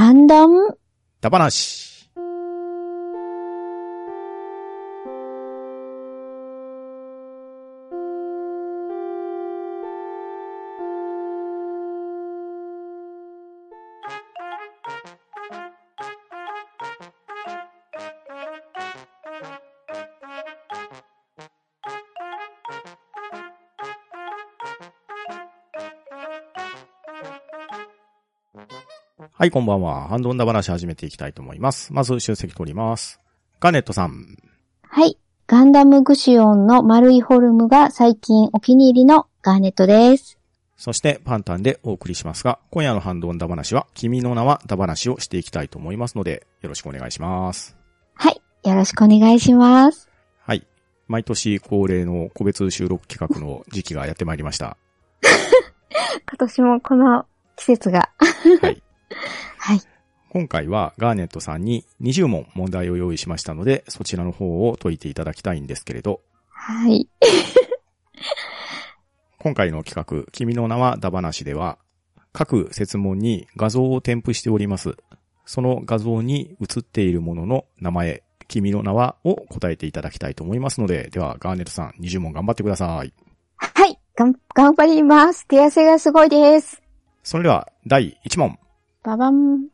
ハンドン。ダバなし。はい、こんばんは。ハンドンダ話始めていきたいと思います。まず、集積取ります。ガネットさん。はい。ガンダムグシオンの丸いフォルムが最近お気に入りのガーネットです。そして、パンタンでお送りしますが、今夜のハンドンダ話は、君の名はダ話をしていきたいと思いますので、よろしくお願いします。はい。よろしくお願いします。はい。毎年恒例の個別収録企画の時期がやってまいりました。今年もこの季節が。はい。はい。今回はガーネットさんに20問問題を用意しましたので、そちらの方を解いていただきたいんですけれど、はい。今回の企画、君の名はダ話では、各説問に画像を添付しております。その画像に映っているものの名前、君の名はを答えていただきたいと思いますので、ではガーネットさん20問頑張ってください。はい。頑張ります。手汗がすごいです。それでは第1問。ババン。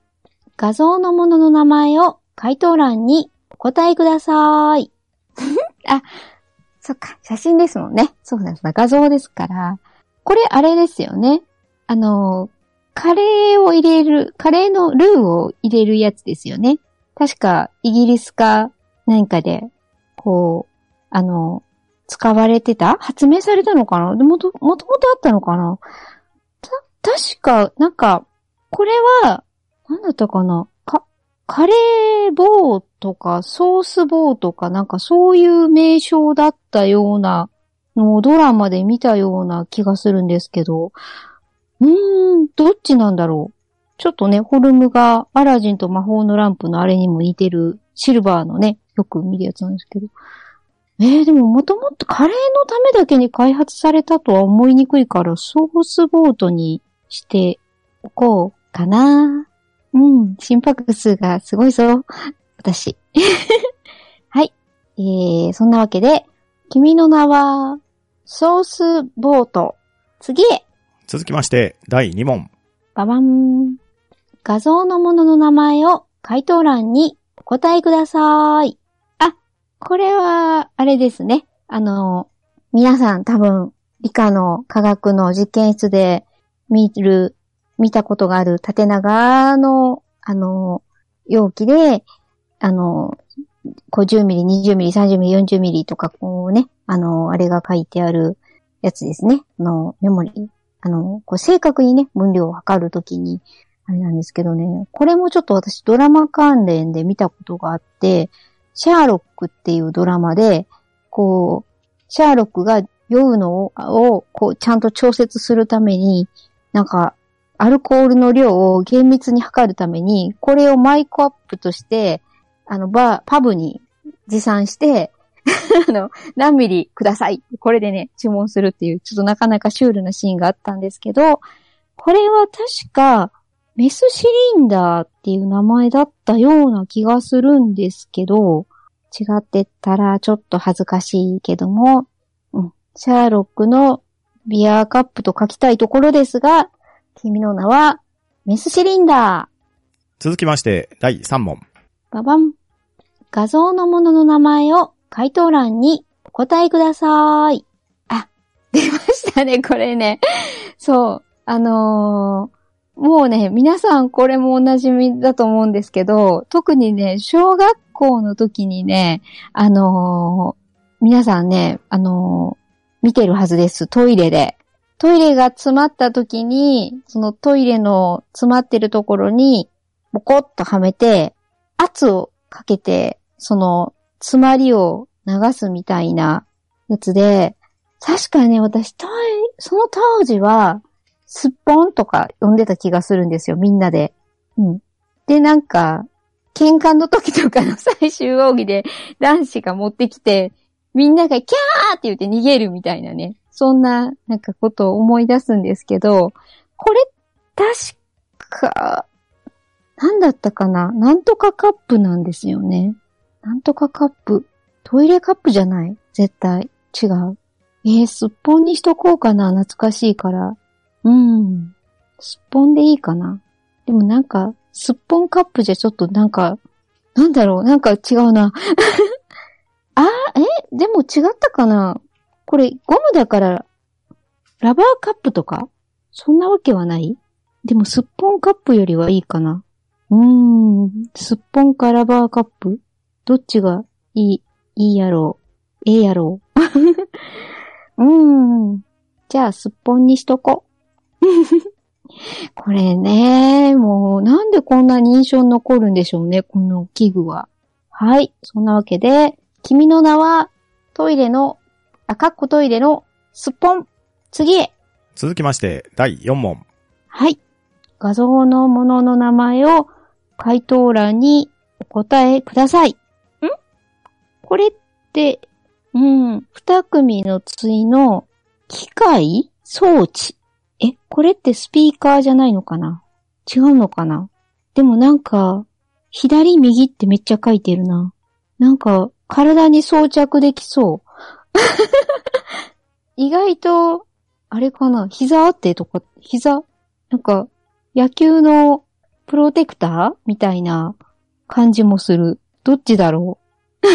画像のものの名前を回答欄にお答えください。あ、そっか、写真ですもんね。そうですね、画像ですから。これ、あれですよね。あの、カレーを入れる、カレーのルーを入れるやつですよね。確か、イギリスか何かで、こう、あの、使われてた？発明されたのかな？もと、もともとあったのかな？た、確か、なんか、これは、なんだったかな？か、カレー棒とか、ソース棒とか、なんかそういう名称だったようなのをドラマで見たような気がするんですけど、うーん、どっちなんだろう？ちょっとね、フォルムがアラジンと魔法のランプのあれにも似てるシルバーのね、よく見るやつなんですけど。えー、でももともとカレーのためだけに開発されたとは思いにくいから、ソースボートにしておこうかな。うん、心拍数がすごいぞ。私。はい。えー、そんなわけで、君の名は、ソースボート。次へ、続きまして第2問。ババン。画像のものの名前を回答欄にお答えください。あ、これは、あれですね。あの、皆さん多分、理科の科学の実験室で見る、見たことがある縦長の、あの、容器で、あの、50ミリ、20ミリ、30ミリ、40ミリとか、こうね、あの、あれが書いてあるやつですね。あの、メモリー。あの、こう正確にね、分量を測るときに、あれなんですけどね、これもちょっと私ドラマ関連で見たことがあって、シャーロックっていうドラマで、こう、シャーロックが酔うのを、をこう、ちゃんと調節するために、なんか、アルコールの量を厳密に測るために、これをマイクアップとして、あの、バー、パブに持参して、あの、何ミリください。これでね、注文するっていう、ちょっとなかなかシュールなシーンがあったんですけど、これは確か、メスシリンダーっていう名前だったような気がするんですけど、違ってたらちょっと恥ずかしいけども、うん、シャーロックのビアカップと書きたいところですが、君の名はメスシリンダー。続きまして第3問。ババン。画像のものの名前を回答欄にお答えください。あ、出ましたね、これね。そう。あのーもうね、皆さんこれもお馴染みだと思うんですけど、特にね、小学校の時にね、あのー皆さんね、あのー見てるはずです、トイレで。トイレが詰まった時に、そのトイレの詰まってるところに、ボコッとはめて、圧をかけて、その、詰まりを流すみたいなやつで、確かね、私、その当時は、すっぽんとか呼んでた気がするんですよ、みんなで。うん。で、なんか、喧嘩の時とかの 最終奥義で男子が持ってきて、みんながキャーって言って逃げるみたいなね。そんな、なんかことを思い出すんですけど、これ、確か、なんだったかな？なんとかカップなんですよね。なんとかカップ。トイレカップじゃない？絶対。違う。えー、すっぽんにしとこうかな？懐かしいから。うん。すっぽんでいいかな？でもなんか、すっぽんカップじゃちょっとなんか、なんだろう？なんか違うな。あえ？でも違ったかな？これ、ゴムだから、ラバーカップとか？そんなわけはない？でも、すっぽんカップよりはいいかな。うーん、すっぽんかラバーカップ？どっちがいい、いいやろう？ええやろう？うーん。じゃあ、すっぽんにしとこ。これね、もう、なんでこんなに印象に残るんでしょうね、この器具は。はい。そんなわけで、君の名は、トイレの、あ、かっこトイレの、すっぽん。次へ。続きまして、第4問。はい。画像のものの名前を回答欄にお答えください。ん？これって、うん、二組の対の機械装置？え、これってスピーカーじゃないのかな？違うのかな？でもなんか、左右ってめっちゃ書いてるな。なんか、体に装着できそう。意外と、あれかな膝あってとか、膝？なんか、野球のプロテクターみたいな感じもする。どっちだろう？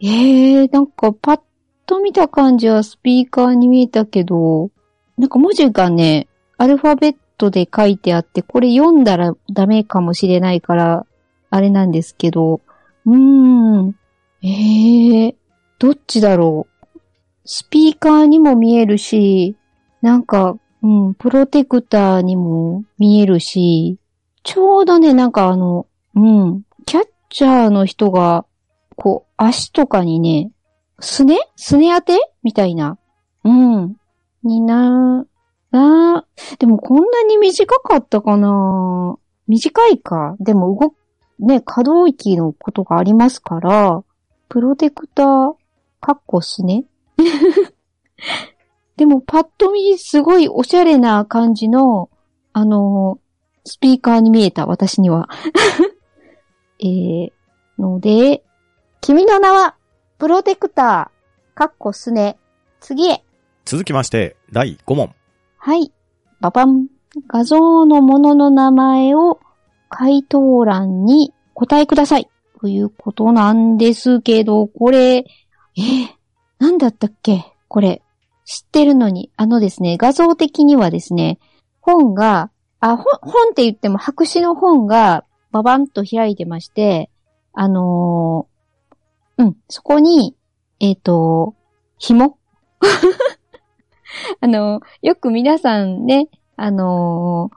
え えー、なんかパッと見た感じはスピーカーに見えたけど、なんか文字がね、アルファベットで書いてあって、これ読んだらダメかもしれないから、あれなんですけど、うーん。ええー、どっちだろう？スピーカーにも見えるし、なんか、うん、プロテクターにも見えるし、ちょうどね、なんかあの、うん、キャッチャーの人が、こう、足とかにね、すねすね当て？みたいな。うん。にな、な、でもこんなに短かったかな？短いか。でも動ね、可動域のことがありますから、プロテクター、カッコすね。でもパッと見すごいおしゃれな感じの、あの、スピーカーに見えた、私には。えー、ので、君の名は、プロテクター、カッコすね。次へ。続きまして、第5問。はい。ババン。画像のものの名前を回答欄に答えください。ということなんですけど、これ、えー、なんだったっけ？これ。知ってるのに、あのですね、画像的にはですね、本が、あ、本、本って言っても白紙の本がババンと開いてまして、あのー、うん、そこに、えっ、ー、と、紐 あの、よく皆さんね、あの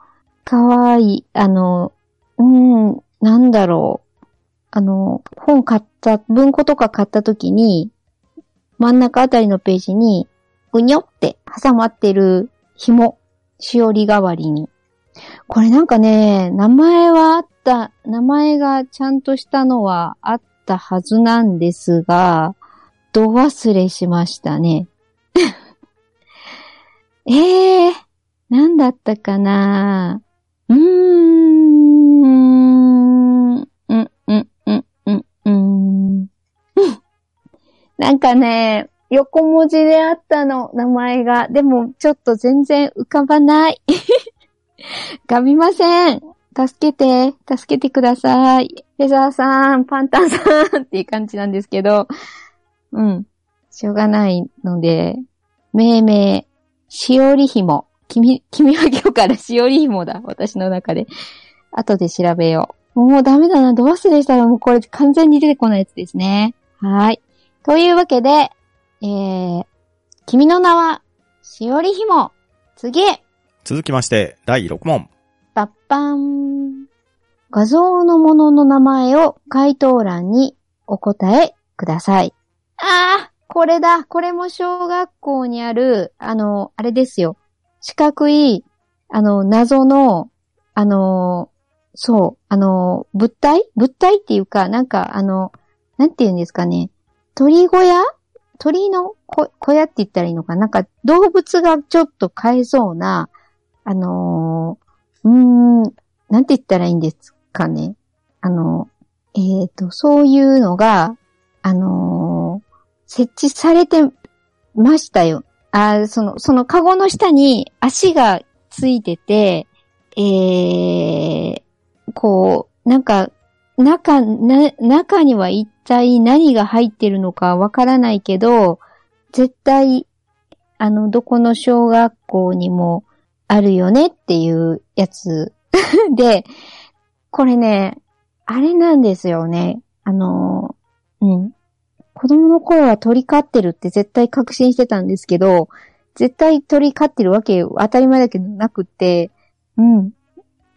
ー、かわいい、あのうん、なんだろう。あの、本買った、文庫とか買った時に、真ん中あたりのページに、うにょって挟まってる紐、しおり代わりに。これなんかね、名前はあった、名前がちゃんとしたのはあったはずなんですが、ど忘れしましたね。え えー、なんだったかな？かね、横文字であったの、名前が。でも、ちょっと全然浮かばない。がみません。助けて、助けてください。フェザーさん、パンタンさんっていう感じなんですけど、うん。しょうがないので、命名、しおりひも。君、君は今日から しおりひもだ。私の中で。後で調べよう。もうダメだな。どうしてでしたらもうこれ完全に出てこないやつですね。はい。というわけで、えー、君の名は、しおりひも。次へ。続きまして、第6問。パッパーン。画像のものの名前を回答欄にお答えください。ああ、これだ。これも小学校にある、あの、あれですよ。四角い、あの、謎の、あの、そう、あの、物体？物体っていうか、なんか、あの、なんて言うんですかね。鳥小屋？鳥の小屋って言ったらいいのか？なんか動物がちょっと飼えそうな、あのー、うーん、なんて言ったらいいんですかね？あの、えっ、と、そういうのが、あのー設置されてましたよ。あその、そのカゴの下に足がついてて、えー、こう、なんか、中、な、中には一体何が入ってるのかわからないけど、絶対、あの、どこの小学校にもあるよねっていうやつ で、これね、あれなんですよね。あの、うん。子供の頃は鳥飼ってるって絶対確信してたんですけど、絶対鳥飼ってるわけ当たり前だけどなくって、うん。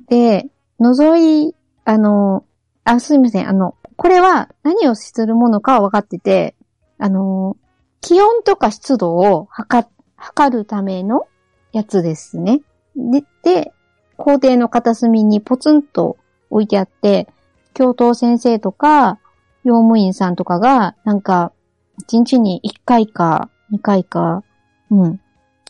で、覗い、あの、あ、すいません。あの、これは何をするものかは分かってて、あの、気温とか湿度を測、測るためのやつですね。で、で、校庭の片隅にポツンと置いてあって、教頭先生とか、用務員さんとかが、なんか、一日に一回か二回か、うん、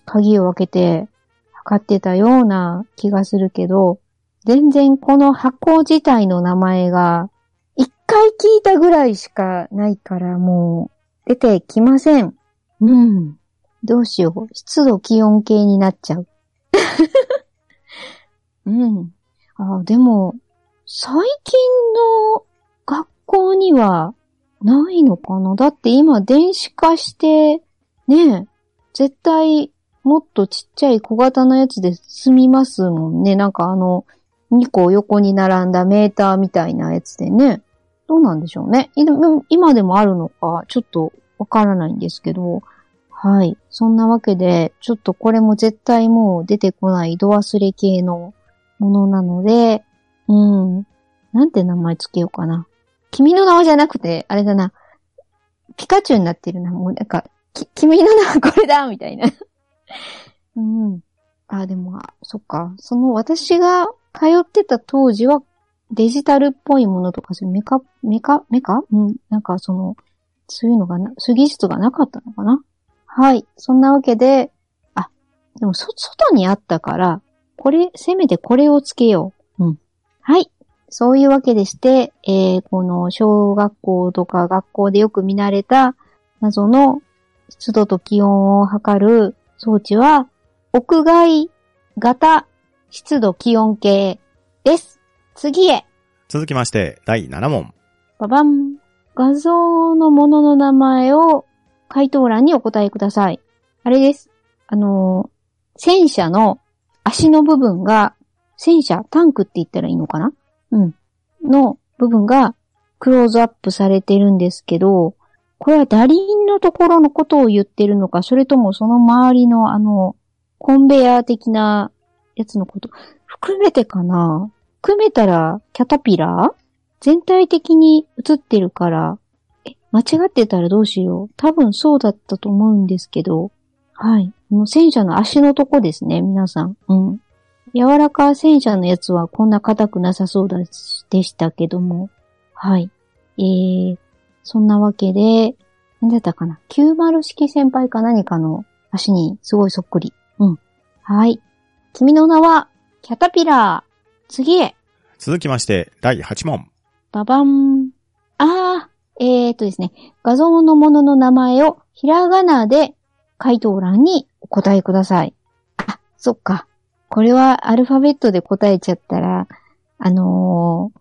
鍵を開けて測ってたような気がするけど、全然この箱自体の名前が、一回聞いたぐらいしかないからもう出てきません。うん。どうしよう。湿度気温計になっちゃう。うん。あ、でも、最近の学校にはないのかなだって今電子化して、ねえ、絶対もっとちっちゃい小型のやつで済みますもんね。なんかあの、2個横に並んだメーターみたいなやつでね。どうなんでしょうね。今でもあるのか、ちょっとわからないんですけど。はい。そんなわけで、ちょっとこれも絶対もう出てこない度忘れ系のものなので、うん。なんて名前つけようかな。君の名はじゃなくて、あれだな。ピカチュウになってるな。もうなんか、き、君の名はこれだみたいな。うん。あ、でも、そっか。その私が通ってた当時はデジタルっぽいものとか、メカ、メカ、メカ？うん。なんかその、そういうのがな、そういう技術がなかったのかな？はい。そんなわけで、あ、でもそ、外にあったから、これ、せめてこれをつけよう。うん。はい。そういうわけでして、えー、この小学校とか学校でよく見慣れた謎の湿度と気温を測る装置は、屋外型湿度気温計です。次へ。続きまして、第7問。ババン。画像のものの名前を回答欄にお答えください。あれです。あのー戦車の足の部分が、戦車、タンクって言ったらいいのかな？うん。の部分がクローズアップされてるんですけど、これは打輪のところのことを言ってるのか、それともその周りのあの、コンベヤー的なやつのこと、含めてかな含めたら、キャタピラー？全体的に映ってるから、え、間違ってたらどうしよう。多分そうだったと思うんですけど、はい。この戦車の足のとこですね、皆さん。うん。柔らか戦車のやつはこんな硬くなさそうだでしたけども。はい。えー、そんなわけで、何だったかな ?90 式先輩か何かの足にすごいそっくり。うん。はい。君の名は、キャタピラー。次へ。続きまして、第8問。ババン。あー、えーとですね。画像のものの名前をひらがなで回答欄にお答えください。あ、そっか。これはアルファベットで答えちゃったら、あの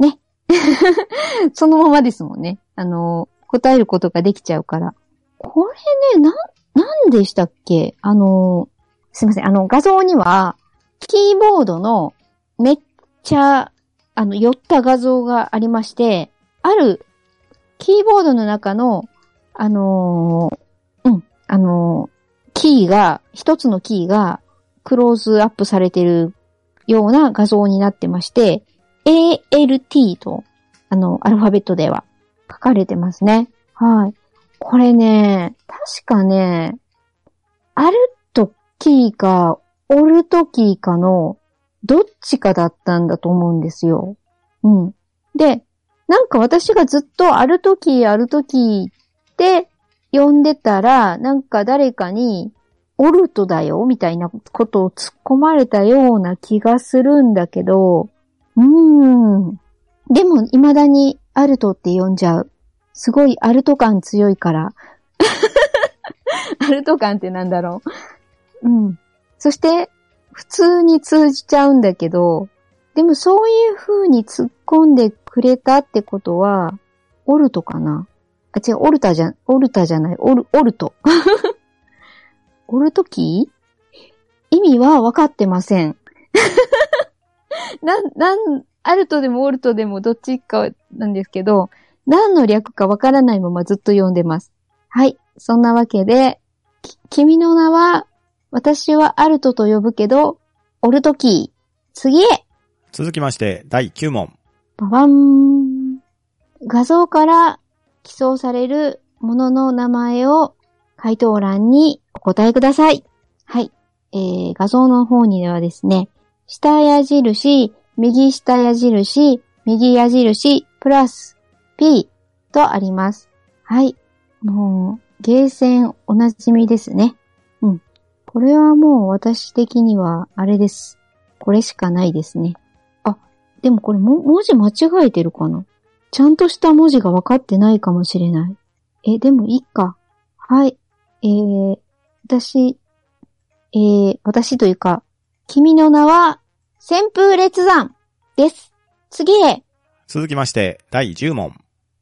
ー、ね。そのままですもんね。あのー答えることができちゃうから。これね、な、なんでしたっけ？あのーすいません。あの、画像には、キーボードのめっちゃ、あの、寄った画像がありまして、ある、キーボードの中の、あのーうん、あのーキーが、一つのキーが、クローズアップされてるような画像になってまして、ALT と、あの、アルファベットでは書かれてますね。はい。これね、確かね、アルキーか、オルトキーかの、どっちかだったんだと思うんですよ。うん。で、なんか私がずっとアルトキー、アルトキーって呼んでたら、なんか誰かに、オルトだよみたいなことを突っ込まれたような気がするんだけど、うーん。でも、未だにアルトって呼んじゃう。すごいアルト感強いから。アルト感ってなんだろう。うん。そして、普通に通じちゃうんだけど、でもそういう風に突っ込んでくれたってことは、オルトかな？あ、違う、オルタじゃ、オルタじゃない、オル、オルト。オルトキー？意味は分かってません。なん、なん、アルトでもオルトでもどっちかなんですけど、何の略か分からないままずっと読んでます。はい。そんなわけで、君の名は、私はアルトと呼ぶけど、オルトキー。次へ続きまして、第9問。ババン画像から起草されるものの名前を回答欄にお答えください。はい。えー、画像の方にはですね、下矢印、右下矢印、右矢印、プラス、P とあります。はい。もう、ゲーセンおなじみですね。うん。これはもう私的には、あれです。これしかないですね。あ、でもこれも、文字間違えてるかな？ちゃんとした文字が分かってないかもしれない。え、でもいいか。はい。えー、私、えー、私というか、君の名は、旋風列山です。次へ、続きまして、第10問。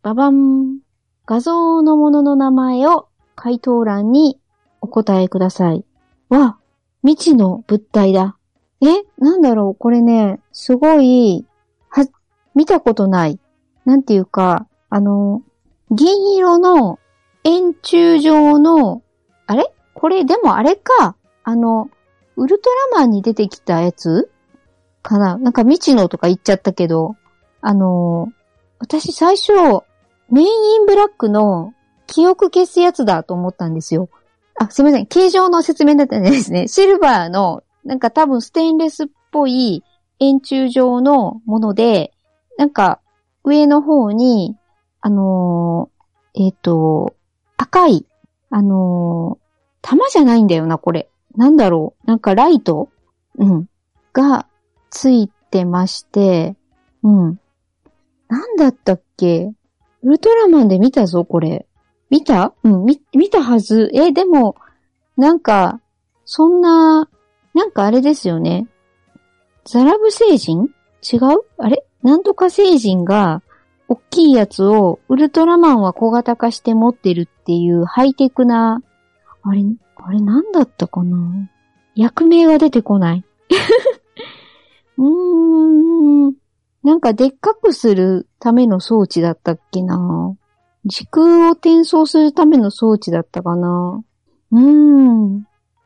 ババン。画像のものの名前を回答欄にお答えください。わ、未知の物体だ。え、なんだろう？これね、すごい、は、見たことない。なんていうか、あの、銀色の円柱状の、あれ？これ、でもあれか。あの、ウルトラマンに出てきたやつ？かな？なんか未知のとか言っちゃったけど、あの、私最初、メインインブラックの記憶消すやつだと思ったんですよ。あ、すみません。形状の説明だったんですね。シルバーの、なんか多分ステンレスっぽい円柱状のもので、なんか上の方に、あのーえっ、と、赤い、あのー玉じゃないんだよな、これ。なんだろう。なんかライト？うん。がついてまして、うん。なんだったっけ？ウルトラマンで見たぞ、これ。見た？うん、み、見たはず。え、でも、なんか、そんな、なんかあれですよね。ザラブ星人？違う？あれ？なんとか星人が、大きいやつを、ウルトラマンは小型化して持ってるっていうハイテクな、あれ、あれなんだったかな？役名が出てこない。うーん。なんかでっかくするための装置だったっけな？時空を転送するための装置だったかな？うーん。う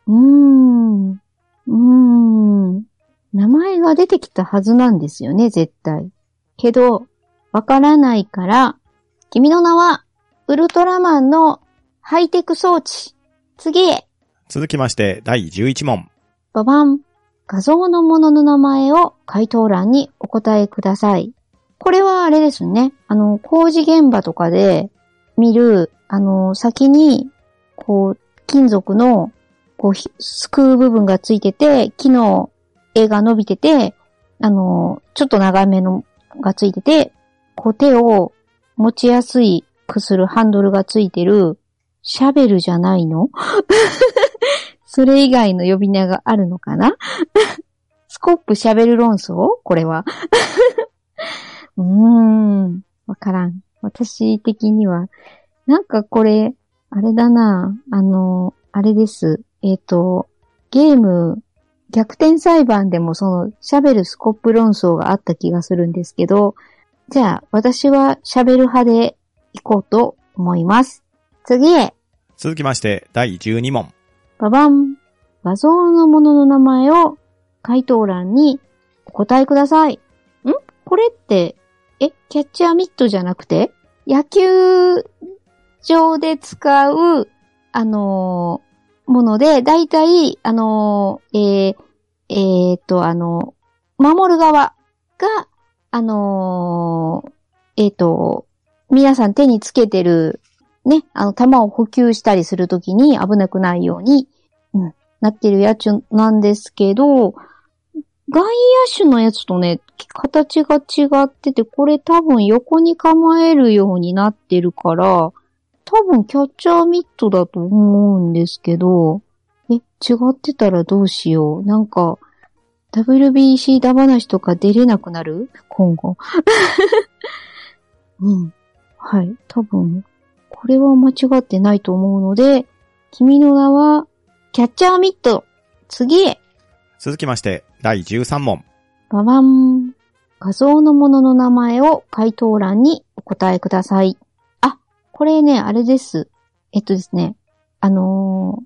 ーん。うーん。名前が出てきたはずなんですよね、絶対。けど、わからないから、君の名は、ウルトラマンのハイテク装置。次へ。続きまして、第11問。ババン。画像のものの名前を回答欄にお答えください。これはあれですね。あの、工事現場とかで見る、あの、先に、こう、金属の、こう、すくう部分がついてて、木の絵が伸びてて、あの、ちょっと長めのがついてて、こう手を持ちやすいくするハンドルがついてる、シャベルじゃないの？それ以外の呼び名があるのかな？スコップシャベル論争？これは。うーん。わからん。私的には。なんかこれ、あれだな。あの、あれです。えっ、と、ゲーム、逆転裁判でもその、シャベルスコップ論争があった気がするんですけど、じゃあ、私はシャベル派で行こうと思います。次へ。続きまして、第12問。ババン。画像のものの名前を回答欄にお答えください。ん？これって、え、キャッチャーミットじゃなくて？野球場で使う、あのーもので、だいたい、あのーえー、えーっと、あの、守る側が、あのーえっと、皆さん手につけてるね、あの、弾を補給したりするときに危なくないように、うん、なってるやつなんですけど、外野手のやつとね、形が違ってて、これ多分横に構えるようになってるから、多分キャッチャーミットだと思うんですけど、え、違ってたらどうしよう？なんか、WBC だ話とか出れなくなる？今後。うん。はい。多分、これは間違ってないと思うので、君の名は、キャッチャーミット。次へ。続きまして、第13問。ババン。画像のものの名前を回答欄にお答えください。あ、これね、あれです。えっとですね。あの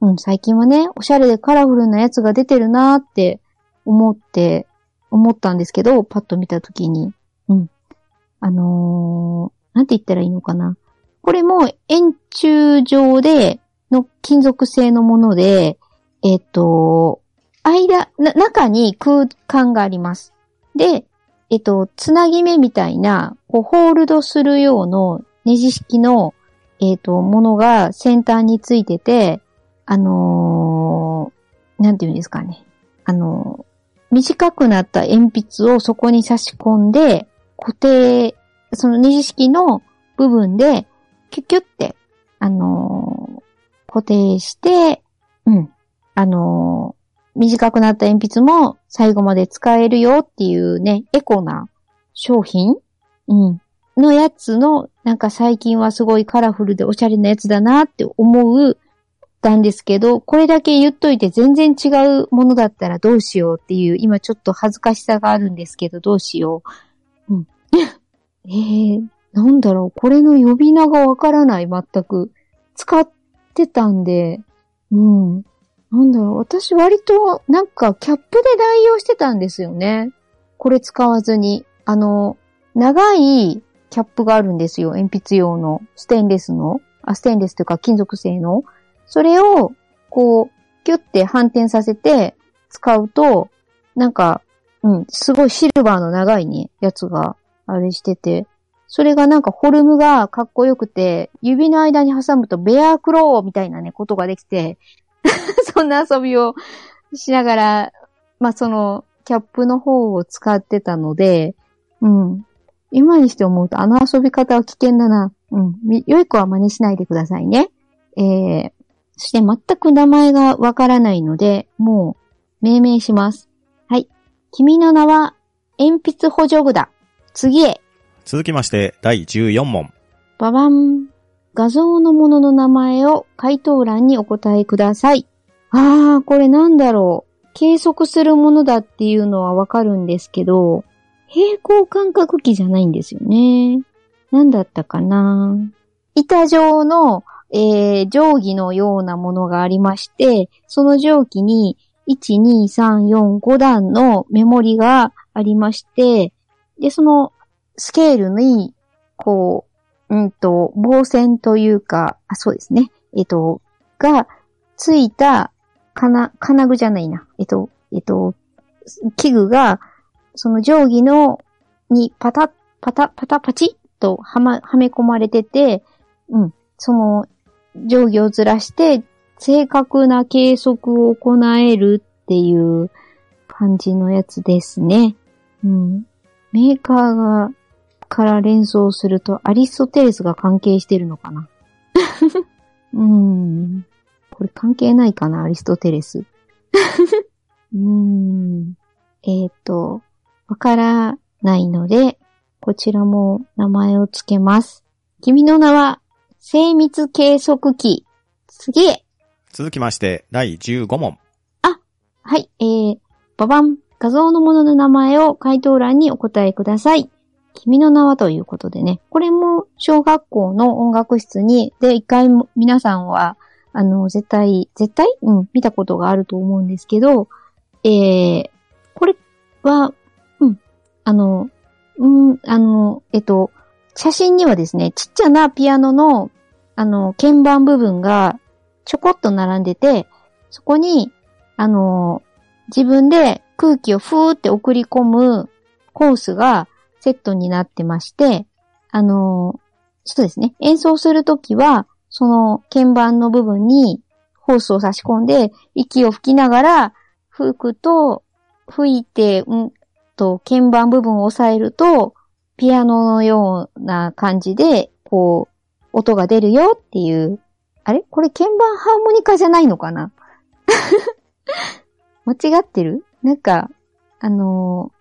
ーうん、最近はね、おしゃれでカラフルなやつが出てるなーって思って、思ったんですけど、パッと見たときに。うん。あのーなんて言ったらいいのかな。これも円柱状で、の金属製のもので、えっと、間、な、中に空間があります。で、えっと、つなぎ目みたいな、こう、ホールドするようなネジ式の、えっと、ものが先端についてて、あのーなんていうんですかね。あのー短くなった鉛筆をそこに差し込んで、固定、そのネジ式の部分で、キュキュって、あのー固定して、うん。あの短くなった鉛筆も最後まで使えるよっていうね、エコな商品？うん。のやつの、なんか最近はすごいカラフルでおしゃれなやつだなって思うたんですけど、これだけ言っといて全然違うものだったらどうしようっていう、今ちょっと恥ずかしさがあるんですけど、どうしよう。うん。えー、なんだろう、これの呼び名がわからない、全く。使ってたんで、うん。なんだろう、私割となんかキャップで代用してたんですよね。これ使わずに。あの、長いキャップがあるんですよ。鉛筆用の。ステンレスの。あ、ステンレスというか金属製の。それを、こう、キュッて反転させて使うと、なんか、うん、すごいシルバーの長いね、やつが、あれしてて、それがなんかフォルムがかっこよくて、指の間に挟むとベアクローみたいなね、ことができて、そんな遊びをしながら、まあ、その、キャップの方を使ってたので、うん。今にして思うと、あの遊び方は危険だな。うん。み良い子は真似しないでくださいね。えー、そして全く名前がわからないので、もう、命名します。はい。君の名は、鉛筆補助具だ。次へ。続きまして、第14問。ババン。画像のものの名前を回答欄にお答えください。あー、これなんだろう。計測するものだっていうのはわかるんですけど、平行感覚器じゃないんですよね。なんだったかな板状の、えー、定規のようなものがありまして、その定規に1、2、3、4、5段のメモリがありまして、で、そのスケールに、こう、うんと、棒線というか、あ、そうですね。えっと、が、ついた、金、金具じゃないな。えっと、えっと、器具が、その定規の、に、パタッ、パタ、パタパチッとはま、はめ込まれてて、うん、その、定規をずらして、正確な計測を行えるっていう感じのやつですね。うん。メーカーが、から連想すると、アリストテレスが関係してるのかな？うーん。これ関係ないかな、アリストテレス。うーん。えっ、と、わからないので、こちらも名前を付けます。君の名は、精密計測器。次へ。続きまして、第15問。はい、えー、ババン。画像のものの名前を回答欄にお答えください。君の名はということでね。これも小学校の音楽室に、で、一回皆さんは、あの、絶対、絶対？うん、見たことがあると思うんですけど、えー、これは、うん、あの、うん、あの、えっと、写真にはですね、ちっちゃなピアノの、あの、鍵盤部分がちょこっと並んでて、そこに、あの、自分で空気をふーって送り込むコースがセットになってまして、あの、そうですね。演奏するときは、その鍵盤の部分にホースを差し込んで、息を吹きながら吹くと、吹いて、うんと、鍵盤部分を押さえると、ピアノのような感じで、こう、音が出るよっていう。あれ？これ鍵盤ハーモニカじゃないのかな？間違ってる？なんか、あのー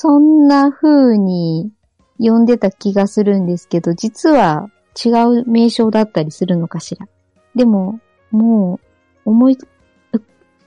そんな風に呼んでた気がするんですけど、実は違う名称だったりするのかしら。でも、もう、思い、う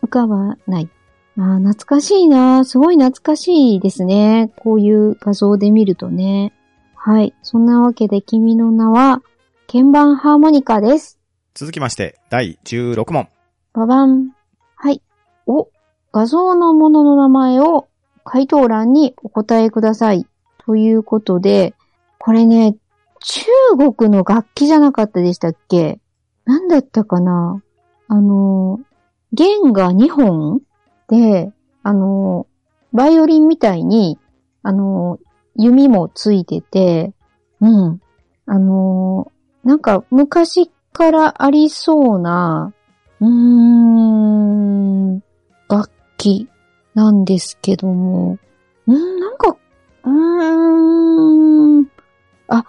浮かばない。ああ、懐かしいなすごい懐かしいですね。こういう画像で見るとね。はい。そんなわけで君の名は、鍵盤ハーモニカです。続きまして、第16問。ババン。はい。お、画像のものの名前を回答欄にお答えください。ということで、これね、中国の楽器じゃなかったでしたっけ？なんだったかな？あの、弦が2本で、あの、バイオリンみたいに、あの、弓もついてて、うん。あの、なんか昔からありそうな、うーん、楽器なんですけども、うん、なんか、うーん、あ、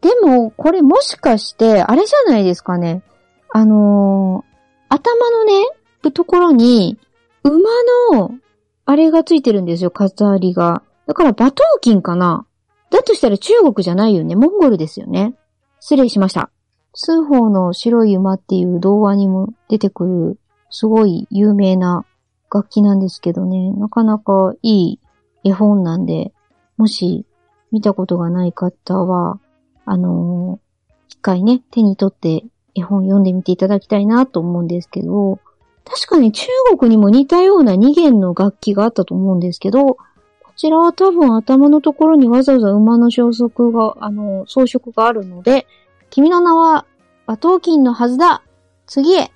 でも、これもしかして、あれじゃないですかね。あのー頭のね、ところに、馬の、あれがついてるんですよ、飾りが。だから、馬頭琴かなだとしたら中国じゃないよね。モンゴルですよね。失礼しました。数法の白い馬っていう童話にも出てくる、すごい有名な楽器なんですけどね、なかなかいい絵本なんで、もし見たことがない方は、あのー一回ね、手に取って絵本読んでみていただきたいなと思うんですけど、確かに中国にも似たような二弦の楽器があったと思うんですけど、こちらは多分頭のところにわざわざ馬の消息が、あの、装飾があるので、君の名は馬頭琴のはずだ。次へ。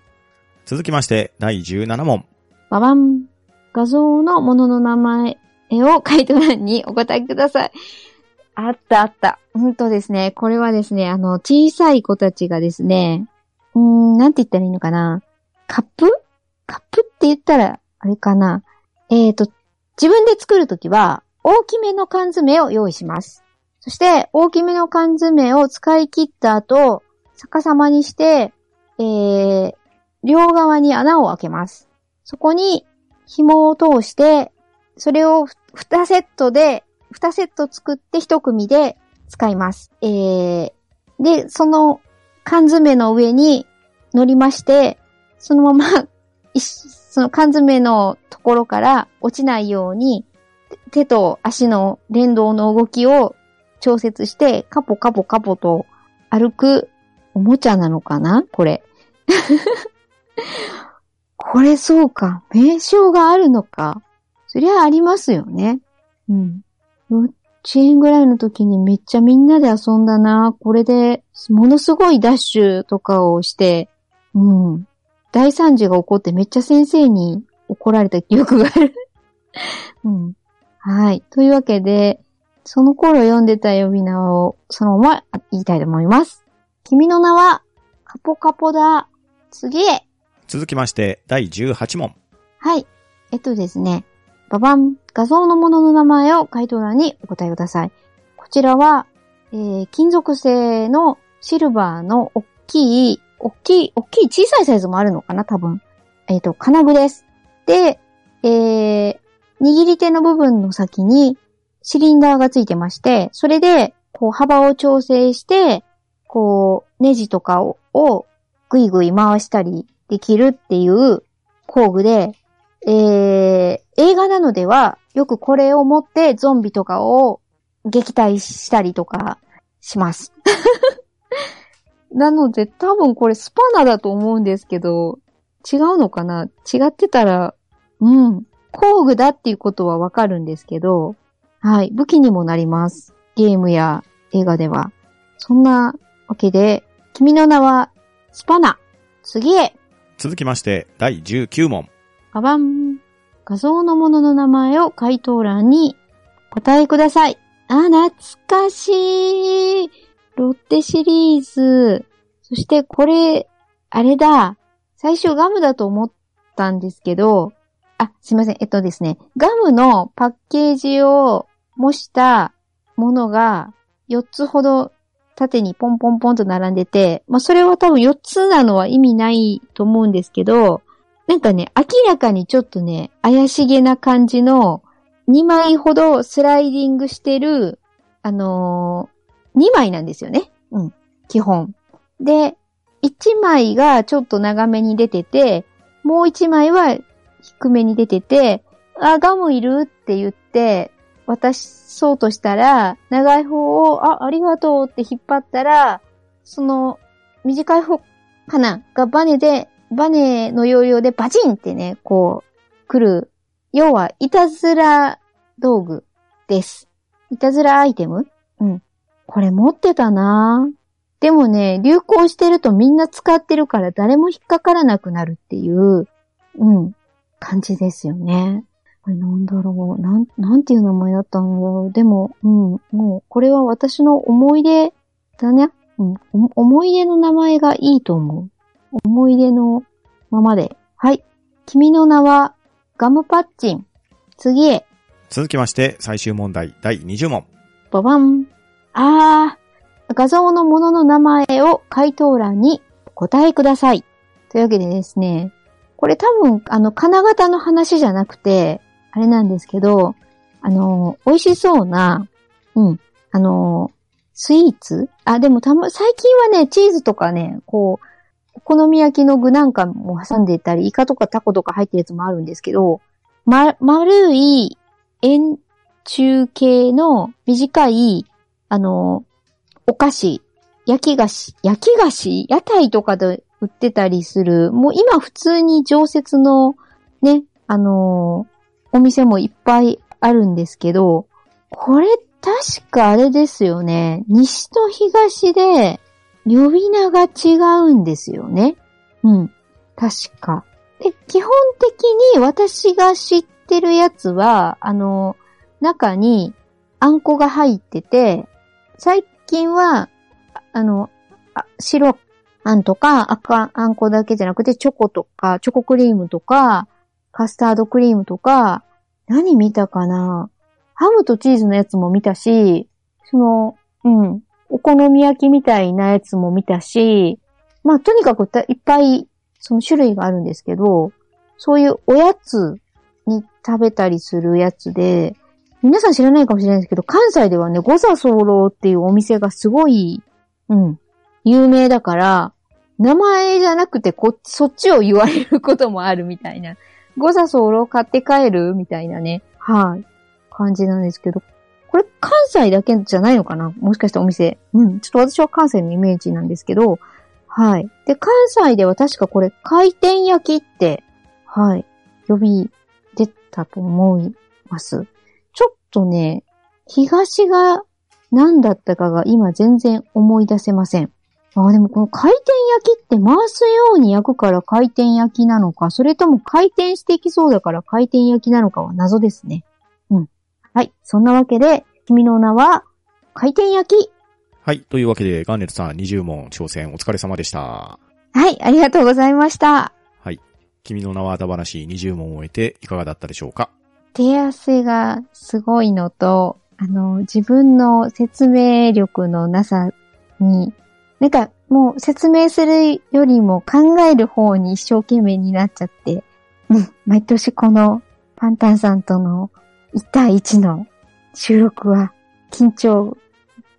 続きまして、第17問。ババン。画像のものの名前を回答欄にお答えください。あったあった。ほんとですね。これはですね、あの、小さい子たちがですね、うーん、なんて言ったらいいのかな。カップ？カップって言ったら、あれかな。えっ、と、自分で作るときは、大きめの缶詰を用意します。そして、大きめの缶詰を使い切った後、逆さまにして、えー、両側に穴を開けます。そこに紐を通して、それを2セットで、2セット作って1組で使います。えー、で、その缶詰の上に乗りまして、そのまま、その缶詰のところから落ちないように、手と足の連動の動きを調節して、カポカポカポと歩くおもちゃなのかな？これ。これそうか。名称があるのか。そりゃありますよね。うん。幼稚園ぐらいの時にめっちゃみんなで遊んだな。これで、ものすごいダッシュとかをして、うん。大惨事が起こってめっちゃ先生に怒られた記憶がある。うん。はい。というわけで、その頃読んでた呼び名をそのまま言いたいと思います。君の名は、カポカポだ。次へ。続きまして、第18問。はい。えっとですね。ババン。画像のものの名前を回答欄にお答えください。こちらは、えー、金属製のシルバーの大きい、大きい、大きい小さいサイズもあるのかな多分。えっ、と、金具です。で、えー、握り手の部分の先にシリンダーがついてまして、それで、こう幅を調整して、こう、ネジとかを、をぐいぐい回したりできるっていう工具で、えー、映画なのでは、よくこれを持ってゾンビとかを撃退したりとかします。なので、多分これスパナだと思うんですけど、違うのかな？違ってたら、うん。工具だっていうことはわかるんですけど、はい。武器にもなります。ゲームや映画では。そんなわけで、君の名は、スパナ。次へ。続きまして、第19問。ババン。画像のものの名前を回答欄に答えください。あ、懐かしい。ロッテシリーズ。そしてこれ、あれだ。最初ガムだと思ったんですけど、あ、すいません。えっとですね。ガムのパッケージを模したものが4つほど縦にポンポンポンと並んでて、まあそれは多分4つなのは意味ないと思うんですけど、なんかね、明らかにちょっとね、怪しげな感じの2枚ほどスライディングしてる、あのー、2枚なんですよね。うん。基本。で、1枚がちょっと長めに出てて、もう1枚は低めに出てて、あ、ガムいるって言って、渡そうとしたら、長い方を、あ、ありがとうって引っ張ったら、その、短い方かながバネで、バネの要領でバチンってね、こう、来る。要は、いたずら道具です。いたずらアイテム？うん。これ持ってたなでもね、流行してるとみんな使ってるから誰も引っかからなくなるっていう、うん、感じですよね。これなんだろう。なん、なんていう名前だったんだろう。でも、うん、もう、これは私の思い出だね。うん、思い出の名前がいいと思う。思い出のままで。はい。君の名は、ガムパッチン。次へ。続きまして、最終問題第20問。ババン。あー。画像のものの名前を回答欄にお答えください。というわけでですね、これ多分、あの、金型の話じゃなくて、あれなんですけど、あの、美味しそうな、うん、あの、スイーツ？あ、でもたま、最近はね、チーズとかね、こう、お好み焼きの具なんかも挟んでいたり、イカとかタコとか入ってるやつもあるんですけど、ま、丸い円柱形の短い、あの、お菓子、焼き菓子、焼き菓子？屋台とかで売ってたりする、もう今普通に常設のね、あのお店もいっぱいあるんですけど、これ確かあれですよね。西と東で呼び名が違うんですよね。うん。確か。で、基本的に私が知ってるやつは、あの、中にあんこが入ってて、最近は、あの、あ白あんとか赤あんこだけじゃなくてチョコとか、チョコクリームとか、カスタードクリームとか、何見たかな？ハムとチーズのやつも見たし、その、うん、お好み焼きみたいなやつも見たし、まあ、とにかくいっぱい、その種類があるんですけど、そういうおやつに食べたりするやつで、皆さん知らないかもしれないですけど、関西ではね、五座候っていうお店がすごい、うん、有名だから、名前じゃなくてこ、そっちを言われることもあるみたいな。五座候買って帰るみたいなね。はい。感じなんですけど。これ関西だけじゃないのかな？もしかしたらお店。うん。ちょっと私は関西のイメージなんですけど。はい。で、関西では確かこれ回転焼きって、はい。呼び出たと思います。ちょっとね、東が何だったかが今全然思い出せません。ああ、でもこの回転焼きって回すように焼くから回転焼きなのか、それとも回転していきそうだから回転焼きなのかは謎ですね。うん。はい。そんなわけで、君の名は、回転焼き。はい。というわけで、ガンネルさん20問挑戦お疲れ様でした。はい。ありがとうございました。はい。君の名はだ話20問を終えていかがだったでしょうか？手汗がすごいのと、あの、自分の説明力のなさになんか、もう説明するよりも考える方に一生懸命になっちゃって、うん、毎年このパンタンさんとの1対1の収録は緊張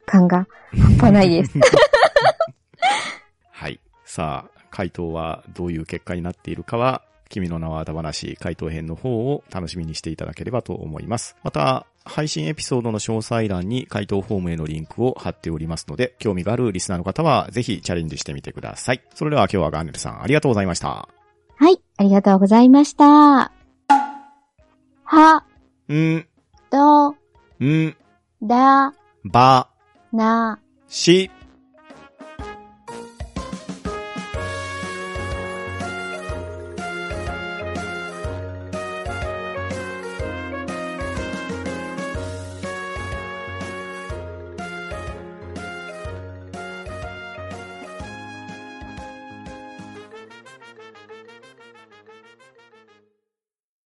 感が半端ないです。はい。さあ、回答はどういう結果になっているかは君の名はあだ話回答編の方を楽しみにしていただければと思います。また、配信エピソードの詳細欄に回答フォームへのリンクを貼っておりますので、興味があるリスナーの方はぜひチャレンジしてみてください。それでは今日はガンネルさんありがとうございました。はい、ありがとうございました。は、ん、ど、ん、だ、ば、な、し、